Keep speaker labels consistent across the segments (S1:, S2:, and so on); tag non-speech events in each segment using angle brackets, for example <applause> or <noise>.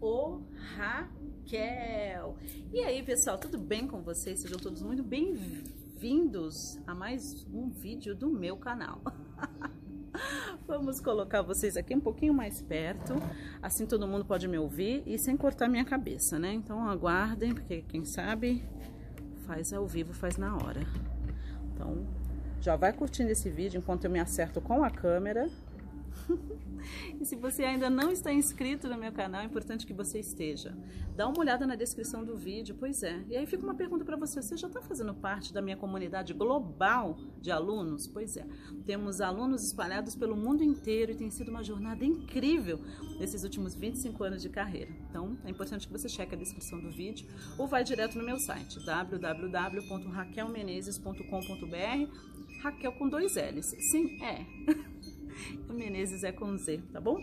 S1: o Raquel. E aí, pessoal, tudo bem com vocês? Sejam todos muito bem-vindos a mais um vídeo do meu canal. <laughs> Vamos colocar vocês aqui um pouquinho mais perto, assim todo mundo pode me ouvir e sem cortar minha cabeça, né? Então aguardem, porque quem sabe faz ao vivo, faz na hora. Então, já vai curtindo esse vídeo enquanto eu me acerto com a câmera. <laughs> e se você ainda não está inscrito no meu canal, é importante que você esteja. Dá uma olhada na descrição do vídeo, pois é. E aí fica uma pergunta para você, você já está fazendo parte da minha comunidade global de alunos? Pois é, temos alunos espalhados pelo mundo inteiro e tem sido uma jornada incrível nesses últimos 25 anos de carreira. Então, é importante que você cheque a descrição do vídeo ou vai direto no meu site, www.raquelmenezes.com.br Raquel com dois L's. Sim, é. <laughs> o Menezes é com Z, tá bom?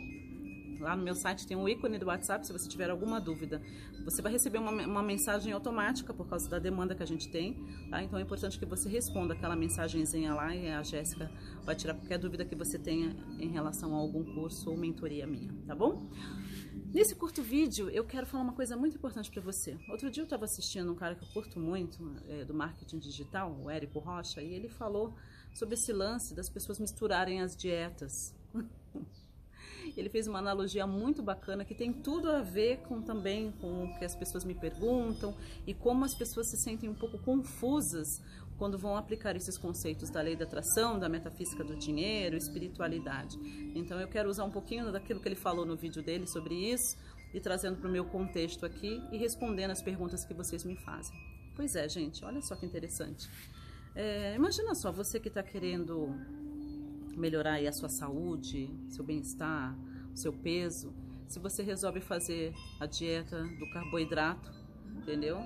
S1: Lá no meu site tem um ícone do WhatsApp se você tiver alguma dúvida. Você vai receber uma, uma mensagem automática por causa da demanda que a gente tem, tá? Então é importante que você responda aquela mensagenzinha lá e a Jéssica vai tirar qualquer dúvida que você tenha em relação a algum curso ou mentoria minha, tá bom? Nesse curto vídeo, eu quero falar uma coisa muito importante para você. Outro dia eu estava assistindo um cara que eu curto muito, é, do marketing digital, o Érico Rocha, e ele falou sobre esse lance das pessoas misturarem as dietas. <laughs> Ele fez uma analogia muito bacana que tem tudo a ver com também com o que as pessoas me perguntam e como as pessoas se sentem um pouco confusas quando vão aplicar esses conceitos da lei da atração, da metafísica do dinheiro, espiritualidade. Então eu quero usar um pouquinho daquilo que ele falou no vídeo dele sobre isso e trazendo para o meu contexto aqui e respondendo as perguntas que vocês me fazem. Pois é, gente, olha só que interessante. É, imagina só, você que está querendo melhorar a sua saúde, seu bem-estar, seu peso, se você resolve fazer a dieta do carboidrato, entendeu?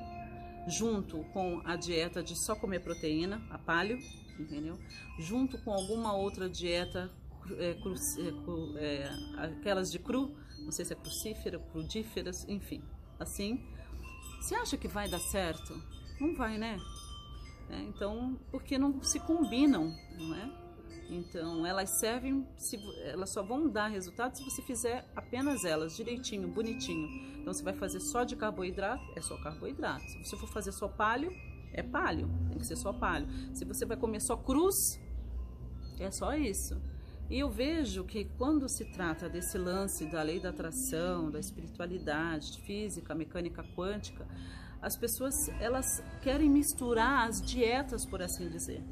S1: Junto com a dieta de só comer proteína, a palio, entendeu? Junto com alguma outra dieta, é, cru, é, é, aquelas de cru, não sei se é crucífera, crudíferas, enfim, assim. Você acha que vai dar certo? Não vai, né? É, então, porque não se combinam, não é? Então, elas servem, se, elas só vão dar resultado se você fizer apenas elas, direitinho, bonitinho. Então, você vai fazer só de carboidrato, é só carboidrato. Se você for fazer só palho, é palho, tem que ser só palho. Se você vai comer só cruz, é só isso. E eu vejo que quando se trata desse lance da lei da atração, da espiritualidade, física, mecânica quântica, as pessoas elas querem misturar as dietas, por assim dizer.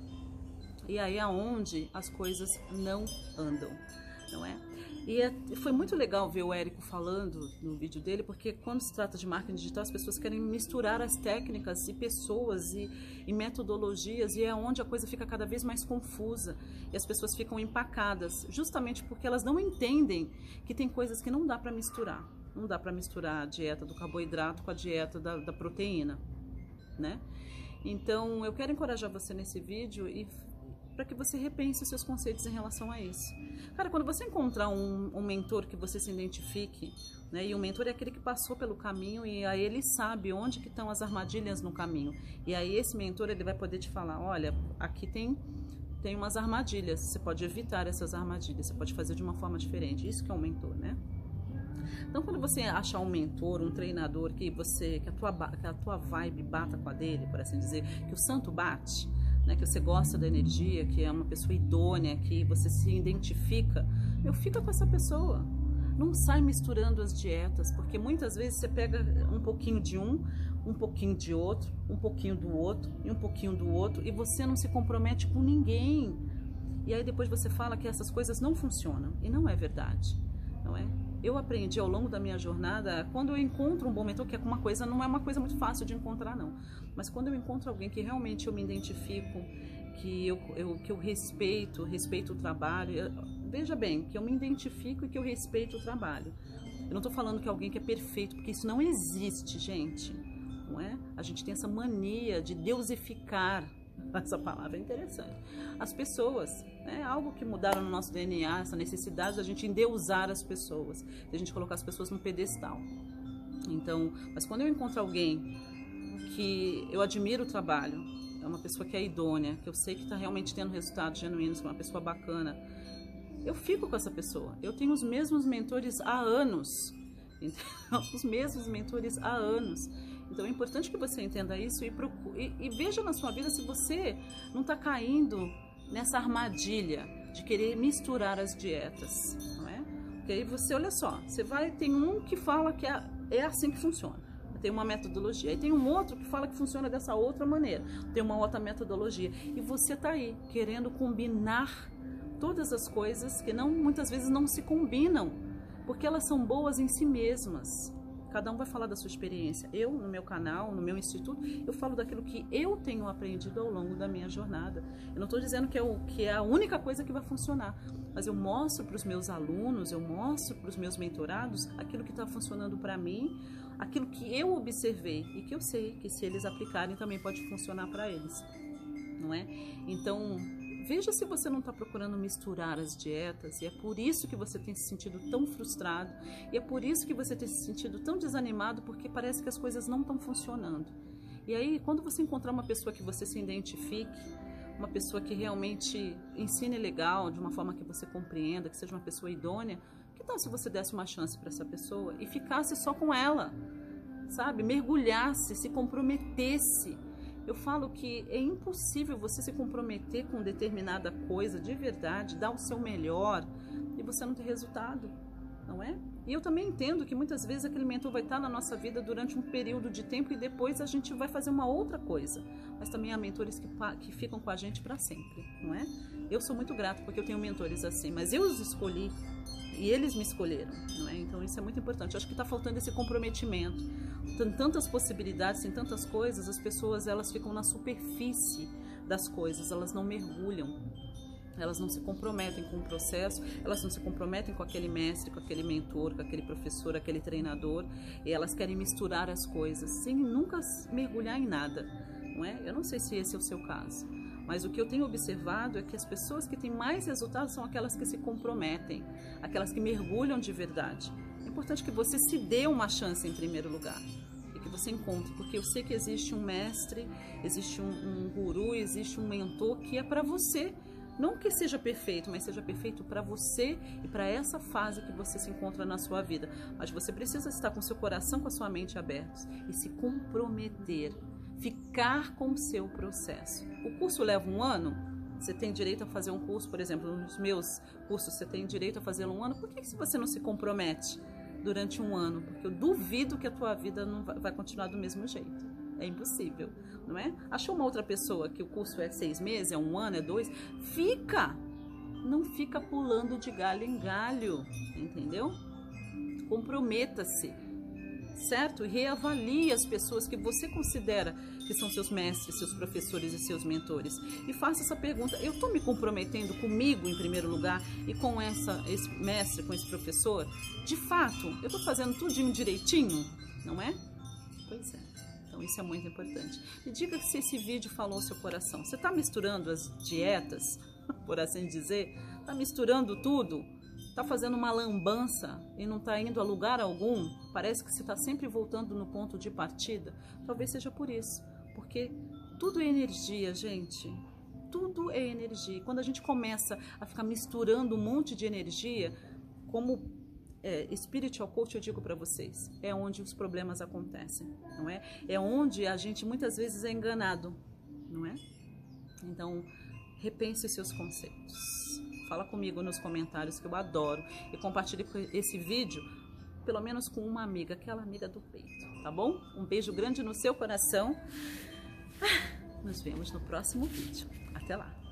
S1: E aí é onde as coisas não andam, não é? E é, foi muito legal ver o Érico falando no vídeo dele, porque quando se trata de marketing digital, as pessoas querem misturar as técnicas e pessoas e, e metodologias, e é onde a coisa fica cada vez mais confusa e as pessoas ficam empacadas, justamente porque elas não entendem que tem coisas que não dá para misturar. Não dá para misturar a dieta do carboidrato com a dieta da, da proteína, né? Então, eu quero encorajar você nesse vídeo e para que você repense os seus conceitos em relação a isso. Cara, quando você encontrar um, um mentor que você se identifique, né, e o mentor é aquele que passou pelo caminho e aí ele sabe onde que estão as armadilhas no caminho. E aí esse mentor ele vai poder te falar, olha, aqui tem tem umas armadilhas, você pode evitar essas armadilhas, você pode fazer de uma forma diferente. Isso que é um mentor, né? Então, quando você achar um mentor, um treinador que você que a tua que a tua vibe bata com a dele, por assim dizer, que o santo bate, né, que você gosta da energia, que é uma pessoa idônea, que você se identifica, meu, fica com essa pessoa. Não sai misturando as dietas, porque muitas vezes você pega um pouquinho de um, um pouquinho de outro, um pouquinho do outro e um pouquinho do outro, e você não se compromete com ninguém. E aí depois você fala que essas coisas não funcionam, e não é verdade, não é? Eu aprendi ao longo da minha jornada, quando eu encontro um bom mentor, que é uma coisa, não é uma coisa muito fácil de encontrar, não. Mas quando eu encontro alguém que realmente eu me identifico, que eu, eu que eu respeito, respeito o trabalho, eu, veja bem, que eu me identifico e que eu respeito o trabalho. Eu não estou falando que alguém que é perfeito, porque isso não existe, gente. Não é? A gente tem essa mania de deusificar <laughs> essa palavra é interessante. As pessoas, é algo que mudaram no nosso DNA, essa necessidade da gente endeusar as pessoas, da gente colocar as pessoas no pedestal. Então, mas quando eu encontro alguém que eu admiro o trabalho, é uma pessoa que é idônea, que eu sei que está realmente tendo resultados genuínos, uma pessoa bacana, eu fico com essa pessoa. Eu tenho os mesmos mentores há anos <laughs> Os mesmos mentores há anos. Então é importante que você entenda isso e, procure, e, e veja na sua vida se você não está caindo nessa armadilha de querer misturar as dietas, não é? Porque aí você, olha só, você vai, tem um que fala que é, é assim que funciona tem uma metodologia. E tem um outro que fala que funciona dessa outra maneira, tem uma outra metodologia. E você está aí querendo combinar todas as coisas que não muitas vezes não se combinam, porque elas são boas em si mesmas. Cada um vai falar da sua experiência. Eu, no meu canal, no meu instituto, eu falo daquilo que eu tenho aprendido ao longo da minha jornada. Eu não estou dizendo que é, o, que é a única coisa que vai funcionar, mas eu mostro para os meus alunos, eu mostro para os meus mentorados aquilo que está funcionando para mim, aquilo que eu observei e que eu sei que se eles aplicarem também pode funcionar para eles, não é? Então, veja se você não está procurando misturar as dietas e é por isso que você tem se sentido tão frustrado e é por isso que você tem se sentido tão desanimado porque parece que as coisas não estão funcionando. E aí, quando você encontrar uma pessoa que você se identifique, uma pessoa que realmente ensine legal, de uma forma que você compreenda, que seja uma pessoa idônea, tal se você desse uma chance para essa pessoa e ficasse só com ela, sabe? Mergulhasse, se comprometesse. Eu falo que é impossível você se comprometer com determinada coisa de verdade, dar o seu melhor e você não ter resultado, não é? E eu também entendo que muitas vezes aquele mentor vai estar na nossa vida durante um período de tempo e depois a gente vai fazer uma outra coisa. Mas também há mentores que, que ficam com a gente para sempre, não é? Eu sou muito grato porque eu tenho mentores assim, mas eu os escolhi e eles me escolheram, não é? Então isso é muito importante. Eu acho que está faltando esse comprometimento. Tem tantas possibilidades, tem tantas coisas, as pessoas elas ficam na superfície das coisas, elas não mergulham. Elas não se comprometem com o processo, elas não se comprometem com aquele mestre, com aquele mentor, com aquele professor, aquele treinador, e elas querem misturar as coisas sem nunca mergulhar em nada, não é? Eu não sei se esse é o seu caso. Mas o que eu tenho observado é que as pessoas que têm mais resultados são aquelas que se comprometem, aquelas que mergulham de verdade. É importante que você se dê uma chance em primeiro lugar e que você encontre, porque eu sei que existe um mestre, existe um, um guru, existe um mentor que é para você. Não que seja perfeito, mas seja perfeito para você e para essa fase que você se encontra na sua vida. Mas você precisa estar com seu coração, com a sua mente abertos e se comprometer ficar com o seu processo. O curso leva um ano? Você tem direito a fazer um curso, por exemplo, nos meus cursos você tem direito a fazer um ano. Por que, que você não se compromete durante um ano? Porque eu duvido que a tua vida não vai continuar do mesmo jeito. É impossível, não é? Achou uma outra pessoa que o curso é seis meses, é um ano, é dois? Fica! Não fica pulando de galho em galho, entendeu? Comprometa-se certo? E reavalie as pessoas que você considera que são seus mestres, seus professores e seus mentores. E faça essa pergunta: eu estou me comprometendo comigo em primeiro lugar e com essa, esse mestre, com esse professor? De fato, eu estou fazendo tudinho direitinho? Não é? Pois é. Então isso é muito importante. Me diga se esse vídeo falou seu coração. Você está misturando as dietas, <laughs> por assim dizer? Está misturando tudo? Está fazendo uma lambança e não está indo a lugar algum, parece que você está sempre voltando no ponto de partida, talvez seja por isso. Porque tudo é energia, gente. Tudo é energia. Quando a gente começa a ficar misturando um monte de energia, como é, spiritual coach eu digo para vocês, é onde os problemas acontecem, não é? É onde a gente muitas vezes é enganado, não é? Então, repense os seus conceitos. Fala comigo nos comentários que eu adoro e compartilhe esse vídeo pelo menos com uma amiga, aquela amiga do peito, tá bom? Um beijo grande no seu coração. Ah, nos vemos no próximo vídeo. Até lá!